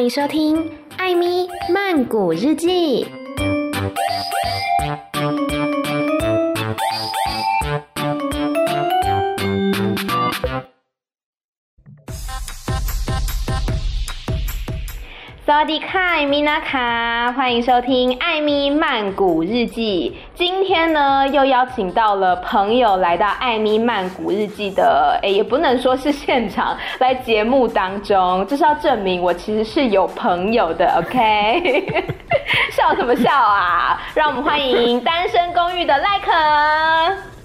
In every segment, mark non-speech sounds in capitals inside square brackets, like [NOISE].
欢迎收听《艾咪曼谷日记》。萨迪卡米娜卡，欢迎收听《艾咪曼谷日记》。今天呢，又邀请到了朋友来到《艾咪曼谷日记》的，哎，也不能说是现场，来节目当中，就是要证明我其实是有朋友的。OK，[LAUGHS] 笑什么笑啊？让我们欢迎单身公寓的赖可。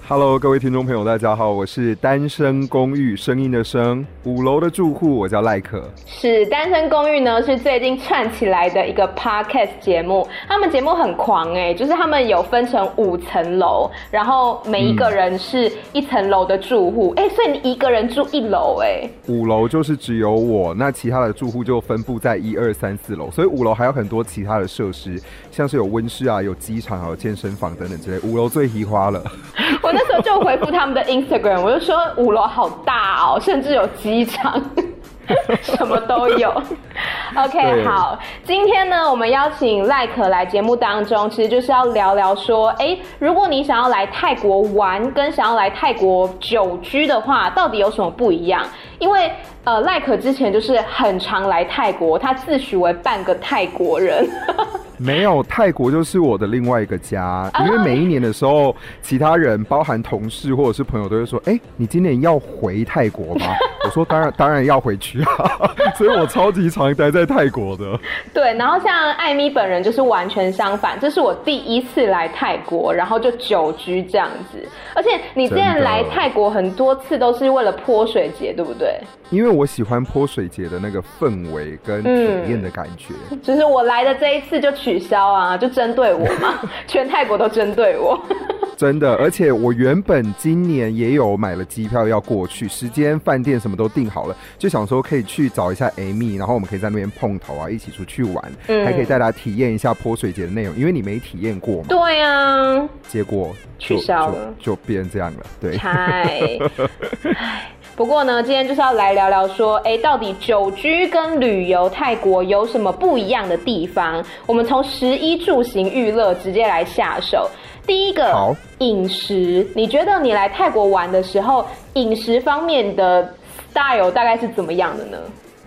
Hello，各位听众朋友，大家好，我是单身公寓声音的声五楼的住户，我叫赖可。是单身公寓呢，是最近串起来的一个 podcast 节目。他们节目很狂哎、欸，就是他们有分成五层楼，然后每一个人是一层楼的住户哎、嗯欸，所以你一个人住一楼哎、欸。五楼就是只有我，那其他的住户就分布在一二三四楼，所以五楼还有很多其他的设施，像是有温室啊，有机场，还有健身房等等之类。五楼最喜花了。[LAUGHS] 我那时候就回复他们的 Instagram，我就说五楼好大哦，甚至有机场，[LAUGHS] 什么都有。[LAUGHS] OK，好，今天呢，我们邀请赖可来节目当中，其实就是要聊聊说，哎、欸，如果你想要来泰国玩，跟想要来泰国久居的话，到底有什么不一样？因为呃，赖可之前就是很常来泰国，他自诩为半个泰国人。没有，泰国就是我的另外一个家，因为每一年的时候，其他人包含同事或者是朋友都会说：“哎，你今年要回泰国吗？”我说：“当然，当然要回去啊！” [LAUGHS] 所以我超级常待在泰国的。对，然后像艾米本人就是完全相反，这是我第一次来泰国，然后就久居这样子。而且你之前来泰国很多次都是为了泼水节，对不对？因为我喜欢泼水节的那个氛围跟体验的感觉。嗯，就是我来的这一次就。取消啊，就针对我嘛，[LAUGHS] 全泰国都针对我。[LAUGHS] 真的，而且我原本今年也有买了机票要过去，时间、饭店什么都订好了，就想说可以去找一下 Amy，然后我们可以在那边碰头啊，一起出去玩，嗯、还可以带大家体验一下泼水节的内容，因为你没体验过嘛。对啊。结果取消了，就，就变这样了。对。嗨。[LAUGHS] 不过呢，今天就是要来聊聊说，哎，到底久居跟旅游泰国有什么不一样的地方？我们从食衣住行娱乐直接来下手。第一个，好，饮食，你觉得你来泰国玩的时候，饮食方面的 style 大概是怎么样的呢？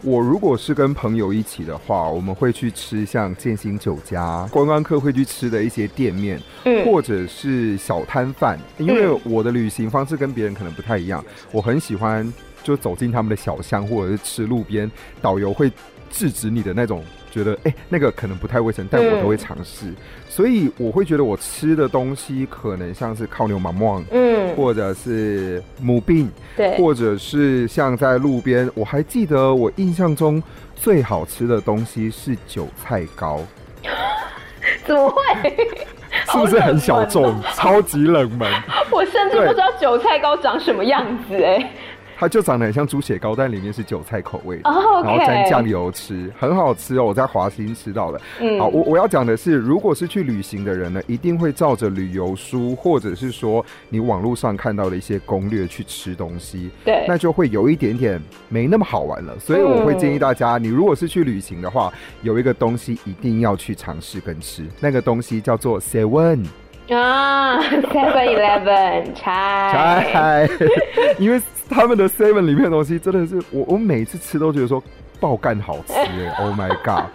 我如果是跟朋友一起的话，我们会去吃像建新酒家，观光客会去吃的一些店面，嗯，或者是小摊贩。因为我的旅行方式跟别人可能不太一样，我很喜欢就走进他们的小巷，或者是吃路边，导游会制止你的那种。觉得哎、欸，那个可能不太卫生，但我都会尝试，嗯，所以我会觉得我吃的东西可能像是靠牛马梦，嗯，或者是母病，对，或者是像在路边，我还记得我印象中最好吃的东西是韭菜糕，[LAUGHS] 怎么会？[LAUGHS] 是不是很小众，超级冷门？[LAUGHS] 我甚至不知道韭菜糕长什么样子哎。它就长得很像猪血糕，但里面是韭菜口味的，oh. 然后沾酱油吃，很好吃哦。我在华兴吃到的。嗯，好，我我要讲的是，如果是去旅行的人呢，一定会照着旅游书，或者是说你网络上看到的一些攻略去吃东西。对，那就会有一点点没那么好玩了。所以我会建议大家，嗯、你如果是去旅行的话，有一个东西一定要去尝试跟吃，那个东西叫做 Seven 啊，Seven Eleven [LAUGHS] 菜，[LAUGHS] 因为。[LAUGHS] 他们的 Seven 里面的东西真的是我，我每次吃都觉得说爆干好吃哎，Oh my god！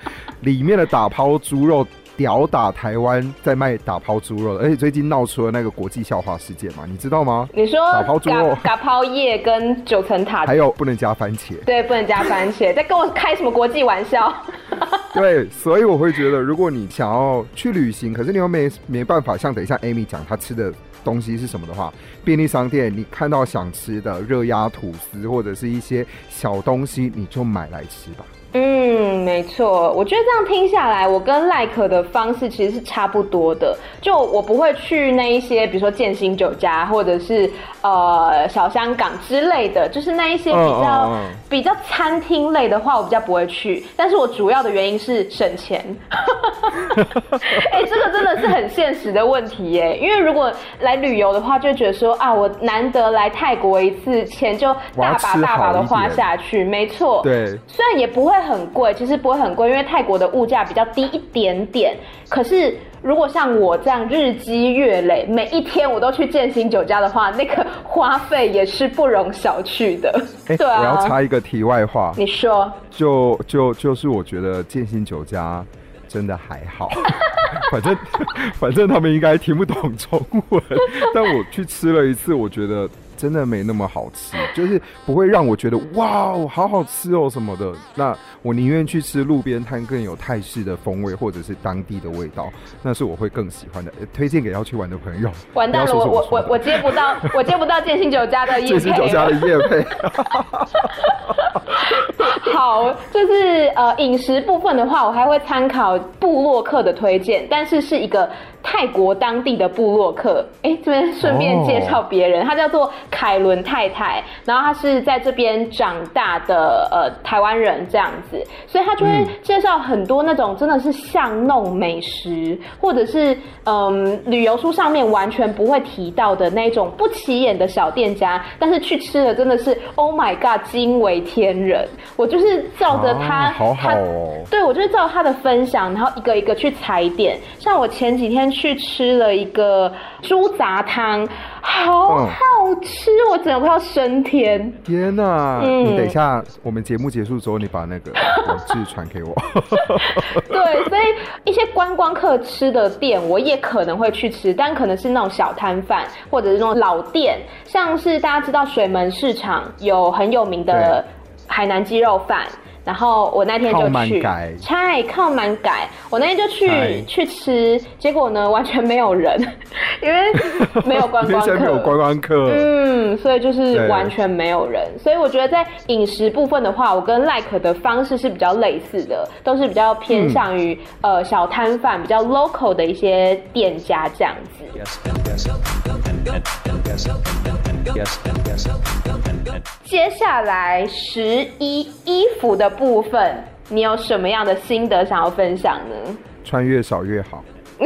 里面的打抛猪肉屌打台湾在卖打抛猪肉，而且最近闹出了那个国际笑话事件嘛，你知道吗？你说打抛猪肉、打抛叶跟九层塔，[LAUGHS] 还有不能加番茄，对，不能加番茄，在跟我开什么国际玩笑？[LAUGHS] 对，所以我会觉得，如果你想要去旅行，可是你又没没办法，像等一下 Amy 讲她吃的。东西是什么的话，便利商店你看到想吃的热压吐司或者是一些小东西，你就买来吃吧。嗯，没错，我觉得这样听下来，我跟赖可的方式其实是差不多的。就我不会去那一些，比如说建新酒家或者是呃小香港之类的，就是那一些比较、比较餐厅类的话，我比较不会去。但是我主要的原因是省钱。[LAUGHS] 哎、欸，这个真的是很现实的问题耶。因为如果来旅游的话，就觉得说啊，我难得来泰国一次，钱就大把大把的花下去。没错，对，虽然也不会很贵，其实不会很贵，因为泰国的物价比较低一点点。可是如果像我这样日积月累，每一天我都去建新酒家的话，那个花费也是不容小觑的。[LAUGHS] 欸、对啊，我要插一个题外话，你说，就就就是我觉得建新酒家真的还好，[LAUGHS] 反正 [LAUGHS] 反正他们应该听不懂中文，但我去吃了一次，我觉得。真的没那么好吃，就是不会让我觉得哇哦，好好吃哦什么的。那我宁愿去吃路边摊，更有泰式的风味，或者是当地的味道，那是我会更喜欢的。推荐给要去玩的朋友。完蛋了，我我我我接不到，[LAUGHS] 我接不到建新酒家的夜配。健心酒家的业配。[LAUGHS] 好，就是呃饮食部分的话，我还会参考布洛克的推荐，但是是一个。泰国当地的部落客，哎、欸，这边顺便介绍别人，他、oh. 叫做凯伦太太，然后他是在这边长大的呃台湾人这样子，所以他就会介绍很多那种真的是巷弄美食，或者是嗯旅游书上面完全不会提到的那种不起眼的小店家，但是去吃的真的是 Oh my God，惊为天人。我就是照着他，啊、好好哦，对，我就是照他的分享，然后一个一个去踩点，像我前几天。去吃了一个猪杂汤，好好吃，嗯、我整个快要升天！天哪！嗯、你等一下，我们节目结束之后，你把那个 [LAUGHS] 文字传给我。[LAUGHS] 对，所以一些观光客吃的店，我也可能会去吃，但可能是那种小摊贩，或者是那种老店，像是大家知道水门市场有很有名的海南鸡肉饭。然后我那天就去，拆靠满改。我那天就去去吃，结果呢完全没有人，因为没有观光客，没有观光客，嗯，所以就是完全没有人。所以我觉得在饮食部分的话，我跟 Like 的方式是比较类似的，都是比较偏向于、嗯、呃小摊贩、比较 local 的一些店家这样子。接下来十一衣服的部分，你有什么样的心得想要分享呢？穿越少越好。[LAUGHS]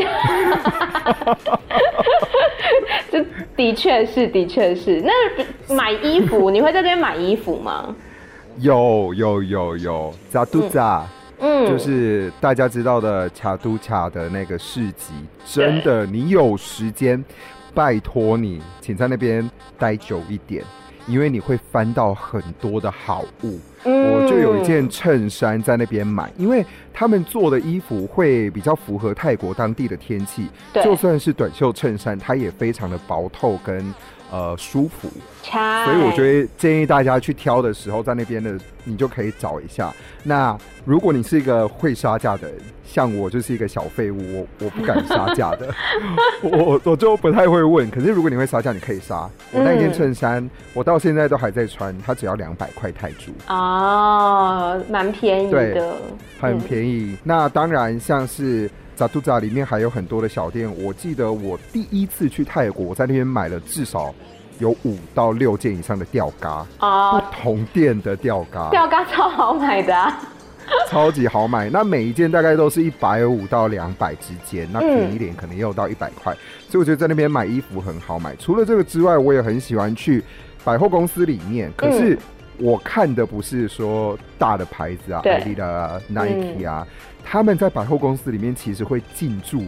这的确是，的确是。那买衣服，你会在这边买衣服吗？有有有有，扎杜扎，嗯，就是大家知道的卡都卡的那个市集，真的，你有时间，拜托你，请在那边待久一点。因为你会翻到很多的好物，嗯、我就有一件衬衫在那边买，因为他们做的衣服会比较符合泰国当地的天气，就算是短袖衬衫，它也非常的薄透跟。呃，舒服，所以我觉得建议大家去挑的时候，在那边的你就可以找一下。那如果你是一个会杀价的人，像我就是一个小废物，我我不敢杀价的，[LAUGHS] 我我就不太会问。可是如果你会杀价，你可以杀。我那件衬衫，我到现在都还在穿，它只要两百块泰铢。哦，蛮便宜的，对，很便宜。嗯、那当然，像是。扎杜扎里面还有很多的小店，我记得我第一次去泰国，我在那边买了至少有五到六件以上的吊嘎啊，不同店的吊嘎，吊嘎超好买的啊，超级好买。那每一件大概都是一百五到两百之间，那便宜一点可能也有到一百块，所以我觉得在那边买衣服很好买。除了这个之外，我也很喜欢去百货公司里面，可是我看的不是说大的牌子啊，Adidas 啊，Nike 啊。他们在百货公司里面其实会进驻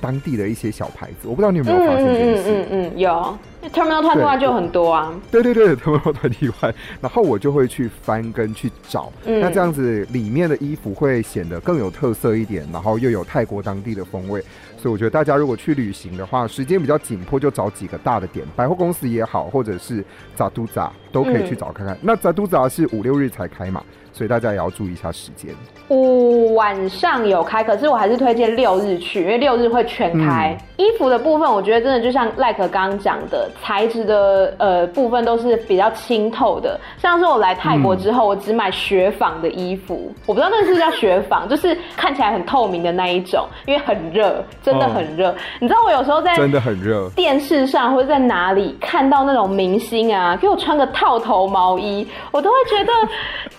当地的一些小牌子，我不知道你有没有发现这件事？嗯嗯嗯，有。Terminal 21就很多啊。对对对，Terminal 21，然后我就会去翻跟去找，嗯、那这样子里面的衣服会显得更有特色一点，然后又有泰国当地的风味。所以我觉得大家如果去旅行的话，时间比较紧迫，就找几个大的点，百货公司也好，或者是扎都扎都可以去找看看。那扎都扎是五六日才开嘛，所以大家也要注意一下时间。五晚上有开，可是我还是推荐六日去，因为六日会全开。衣服的部分，我觉得真的就像 Like 刚刚讲的，材质的呃部分都是比较清透的。像是我来泰国之后，嗯、我只买雪纺的衣服，我不知道那是不是叫雪纺，就是看起来很透明的那一种，因为很热，真的很热。哦、你知道我有时候在真的很热电视上或者在哪里看到那种明星啊，给我穿个套头毛衣，我都会觉得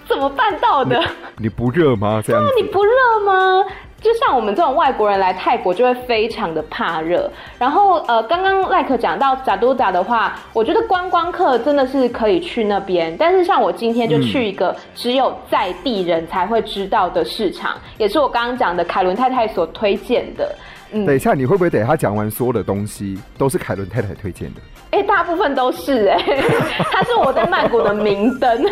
怎么办到的？你，[LAUGHS] 你不热吗？这样子？你不热吗？就像我们这种外国人来泰国，就会非常的怕热。然后，呃，刚刚赖可讲到扎都达的话，我觉得观光客真的是可以去那边。但是，像我今天就去一个只有在地人才会知道的市场，嗯、也是我刚刚讲的凯伦太太所推荐的。嗯，等一下，你会不会等他讲完所有的东西都是凯伦太太推荐的？哎、欸，大部分都是哎、欸，[LAUGHS] 他是我在曼谷的明灯。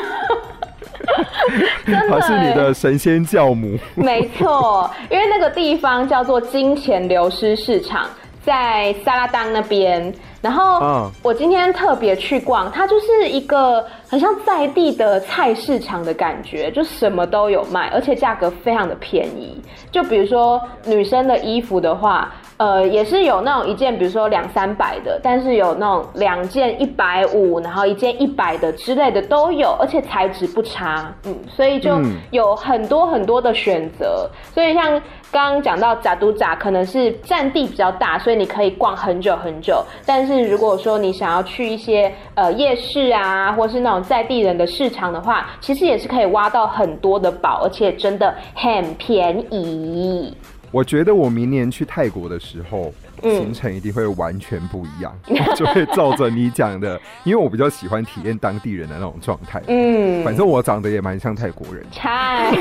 [LAUGHS] 她是你的神仙教母，[LAUGHS] 没错，因为那个地方叫做金钱流失市场，在萨拉当那边。然后我今天特别去逛，它就是一个很像在地的菜市场的感觉，就什么都有卖，而且价格非常的便宜。就比如说女生的衣服的话。呃，也是有那种一件，比如说两三百的，但是有那种两件一百五，然后一件一百的之类的都有，而且材质不差，嗯，所以就有很多很多的选择。所以像刚刚讲到扎都扎，可能是占地比较大，所以你可以逛很久很久。但是如果说你想要去一些呃夜市啊，或是那种在地人的市场的话，其实也是可以挖到很多的宝，而且真的很便宜。我觉得我明年去泰国的时候，行程一定会完全不一样，嗯、就会照着你讲的，因为我比较喜欢体验当地人的那种状态。嗯，反正我长得也蛮像泰国人。嗨，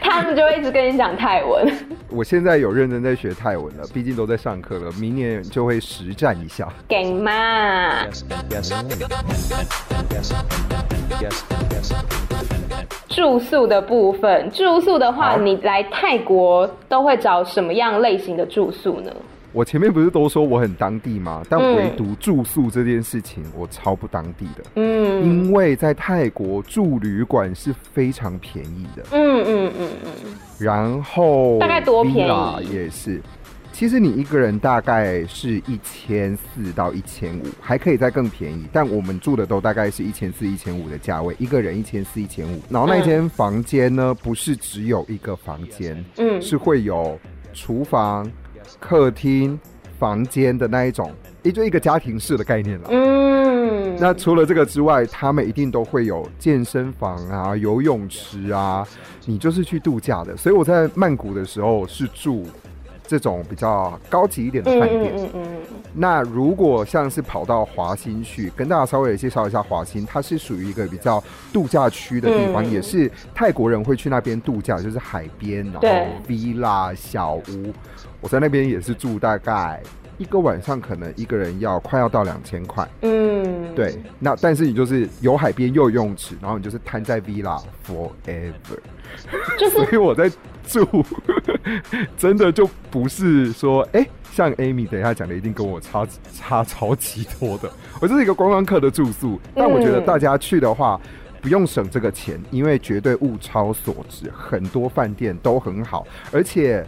他们就会一直跟你讲泰文。我现在有认真在学泰文了，毕竟都在上课了，明年就会实战一下。给嘛！住宿的部分，住宿的话，你来泰国都会找什么样类型的住宿呢？我前面不是都说我很当地吗？但唯独住宿这件事情，我超不当地的。嗯，因为在泰国住旅馆是非常便宜的。嗯嗯嗯嗯。然后大概多便宜？也是。其实你一个人大概是一千四到一千五，还可以再更便宜。但我们住的都大概是一千四、一千五的价位，一个人一千四、一千五。然后那间房间呢，不是只有一个房间，嗯，是会有厨房、客厅、房间的那一种，也就一个家庭式的概念了。嗯，那除了这个之外，他们一定都会有健身房啊、游泳池啊，你就是去度假的。所以我在曼谷的时候是住。这种比较高级一点的饭店，嗯嗯嗯，那如果像是跑到华欣去，跟大家稍微介绍一下华欣，它是属于一个比较度假区的地方，嗯、也是泰国人会去那边度假，就是海边，然后 villa 小屋。我在那边也是住大概。一个晚上可能一个人要快要到两千块，嗯，对。那但是你就是有海边又有游泳池，然后你就是瘫在 villa forever，就是。[LAUGHS] 所以我在住，[LAUGHS] 真的就不是说，哎、欸，像 Amy 等一下讲的一定跟我差差超级多的。我这是一个观光客的住宿，但我觉得大家去的话不用省这个钱，因为绝对物超所值，很多饭店都很好，而且。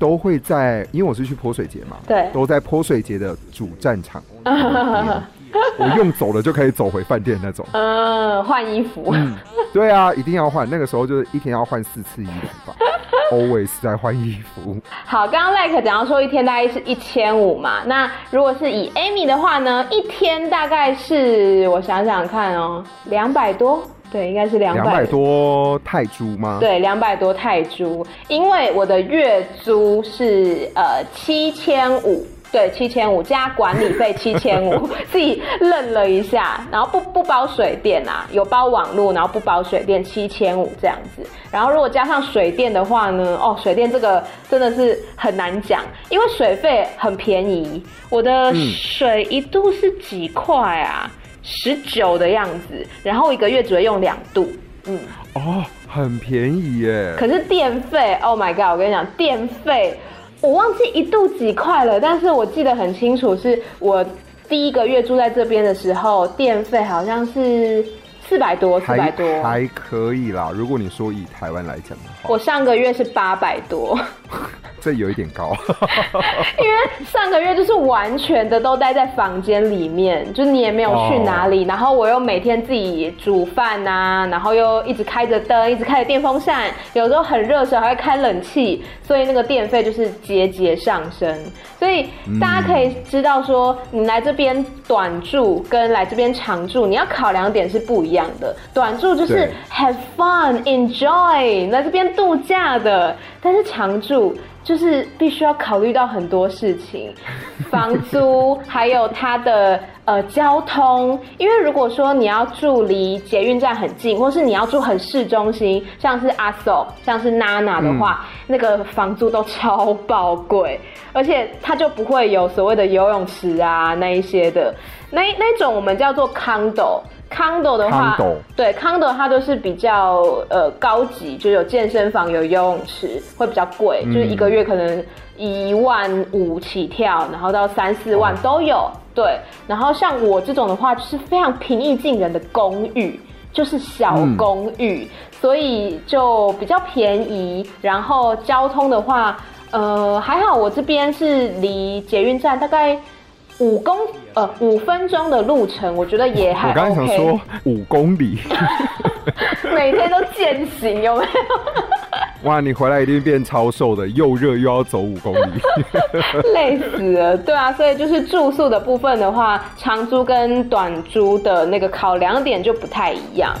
都会在，因为我是去泼水节嘛，对，都在泼水节的主战场。[LAUGHS] [LAUGHS] 我用走了就可以走回饭店那种。嗯，换衣服。嗯，对啊，一定要换。那个时候就是一天要换四次衣服吧，[LAUGHS] always 在换衣服。好，刚刚 Like 讲到说一天大概是一千五嘛，那如果是以 Amy 的话呢，一天大概是我想想看哦，两百多。对，应该是两百多泰铢吗？对，两百多泰铢，因为我的月租是呃七千五，对，七千五加管理费七千五，[LAUGHS] 自己愣了一下，然后不不包水电啊，有包网络，然后不包水电七千五这样子，然后如果加上水电的话呢，哦，水电这个真的是很难讲，因为水费很便宜，我的水一度是几块啊？十九的样子，然后一个月只会用两度，嗯，哦，很便宜耶。可是电费，Oh my god！我跟你讲，电费我忘记一度几块了，但是我记得很清楚，是我第一个月住在这边的时候，电费好像是四百多，四百多还可以啦。如果你说以台湾来讲，我上个月是八百多。[LAUGHS] 这有一点高。[LAUGHS] 因为上个月就是完全的都待在房间里面，就你也没有去哪里，oh. 然后我又每天自己煮饭啊，然后又一直开着灯，一直开着电风扇，有时候很热的时候还会开冷气，所以那个电费就是节节上升。所以大家可以知道说，你来这边短住跟来这边长住，你要考量点是不一样的。短住就是 have fun enjoy 来这边度假的，但是常住。就是必须要考虑到很多事情，房租，还有它的呃交通。因为如果说你要住离捷运站很近，或是你要住很市中心，像是阿索，像是娜娜的话，嗯、那个房租都超爆贵，而且它就不会有所谓的游泳池啊那一些的，那那种我们叫做 condo。Condo 的话，condo 对 condo 它都是比较呃高级，就有健身房、有游泳池，会比较贵，嗯、就是一个月可能一万五起跳，然后到三四万都有。哦、对，然后像我这种的话，就是非常平易近人的公寓，就是小公寓，嗯、所以就比较便宜。然后交通的话，呃还好，我这边是离捷运站大概。五公呃五分钟的路程，我觉得也还 OK。我刚才想说五公里，[LAUGHS] [LAUGHS] 每天都健行有没有？哇，你回来一定变超瘦的，又热又要走五公里，[LAUGHS] 累死了。对啊，所以就是住宿的部分的话，长租跟短租的那个考量点就不太一样。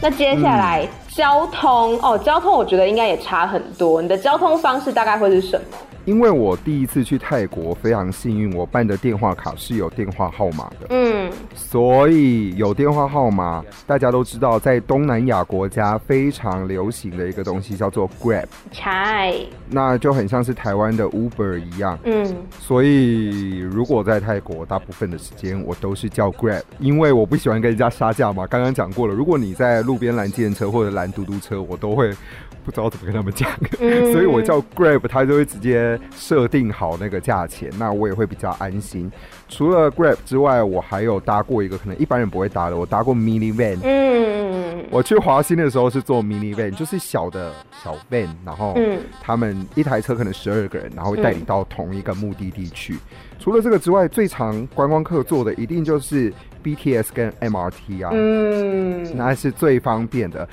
那接下来。嗯交通哦，交通我觉得应该也差很多。你的交通方式大概会是什么？因为我第一次去泰国，非常幸运，我办的电话卡是有电话号码的。嗯，所以有电话号码，大家都知道，在东南亚国家非常流行的一个东西叫做 Grab。才那就很像是台湾的 Uber 一样。嗯，所以如果在泰国，大部分的时间我都是叫 Grab，因为我不喜欢跟人家杀价嘛。刚刚讲过了，如果你在路边拦计程车或者拦嘟嘟车，我都会。不知道怎么跟他们讲，嗯、[LAUGHS] 所以我叫 Grab，他就会直接设定好那个价钱，那我也会比较安心。除了 Grab 之外，我还有搭过一个可能一般人不会搭的，我搭过 Mini Van。嗯，我去华兴的时候是坐 Mini Van，就是小的小 van，然后他们一台车可能十二个人，然后会带你到同一个目的地去。嗯、除了这个之外，最常观光客坐的一定就是 BTS 跟 MRT 啊，嗯，那是最方便的。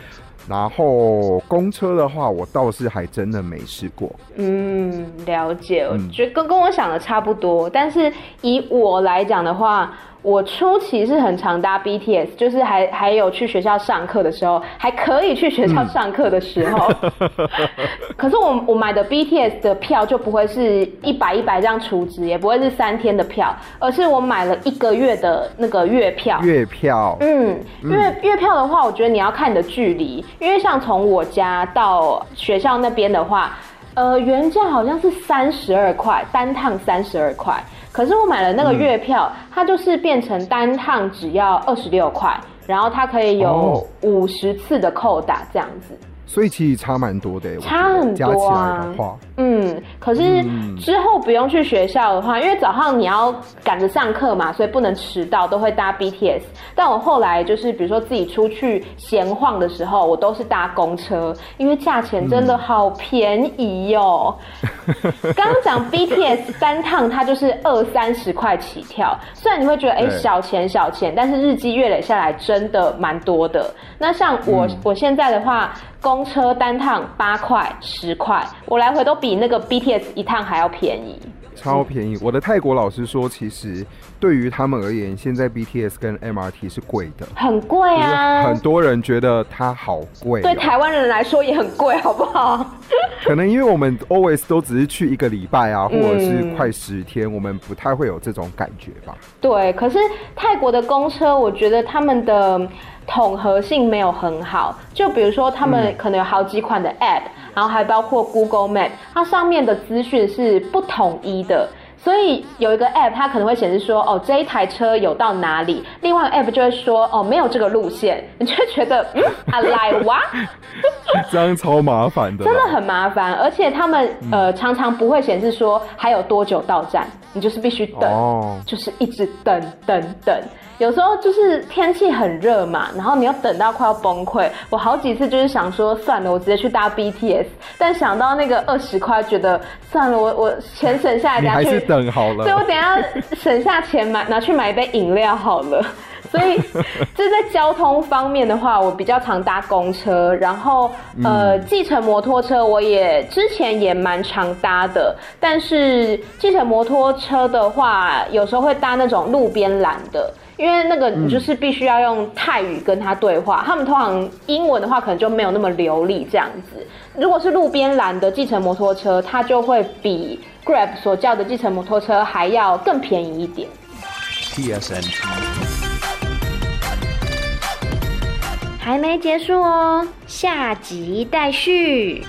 然后公车的话，我倒是还真的没试过。嗯，了解，我觉得跟跟我想的差不多。但是以我来讲的话。我初期是很常搭 BTS，就是还还有去学校上课的时候，还可以去学校上课的时候。嗯、[LAUGHS] 可是我我买的 BTS 的票就不会是一百一百这样储值，也不会是三天的票，而是我买了一个月的那个月票。月票。嗯，月月票的话，我觉得你要看你的距离，因为像从我家到学校那边的话，呃，原价好像是三十二块，单趟三十二块。可是我买了那个月票，嗯、它就是变成单趟只要二十六块，然后它可以有五十次的扣打这样子。所以其实差蛮多的，差很多啊。嗯，可是之后不用去学校的话，因为早上你要赶着上课嘛，所以不能迟到，都会搭 BTS。但我后来就是，比如说自己出去闲晃的时候，我都是搭公车，因为价钱真的好便宜哦。[LAUGHS] 刚刚讲 BTS 单趟，它就是二三十块起跳，虽然你会觉得哎、欸、小钱小钱，但是日积月累下来真的蛮多的。那像我我现在的话。公车单趟八块、十块，我来回都比那个 BTS 一趟还要便宜，超便宜。我的泰国老师说，其实对于他们而言，现在 BTS 跟 MRT 是贵的，很贵啊。很多人觉得它好贵喔，对台湾人来说也很贵，好不好？可能因为我们 always 都只是去一个礼拜啊，或者是快十天，嗯，我们不太会有这种感觉吧？对，可是泰国的公车，我觉得他们的。统合性没有很好，就比如说他们可能有好几款的 App，嗯，然后还包括 Google Map，它上面的资讯是不统一的，所以有一个 App 它可能会显示说，哦，这一台车有到哪里，另外一个 App 就会说，哦，没有这个路线，[LAUGHS] 你就会觉得，嗯，I like what？这样超麻烦的，真的很麻烦，而且他们呃常常不会显示说还有多久到站。你就是必须等，oh. 就是一直等等等。有时候就是天气很热嘛，然后你要等到快要崩溃。我好几次就是想说算了，我直接去搭 BTS，但想到那个二十块，觉得算了，我我钱省下来，[LAUGHS] 等下去，你还是等好了。对，我等下省下钱买拿去买一杯饮料好了。所以，这在交通方面的话，我比较常搭公车，然后呃，计程摩托车我也之前也蛮常搭的，但是计程摩托车的话，有时候会搭那种路边拦的，因为那个你就是必须要用泰语跟他对话，他们通常英文的话可能就没有那么流利这样子。如果是路边拦的计程摩托车，它就会比 Grab 所叫的计程摩托车还要更便宜一点。PSNT 还没结束哦，下集待续。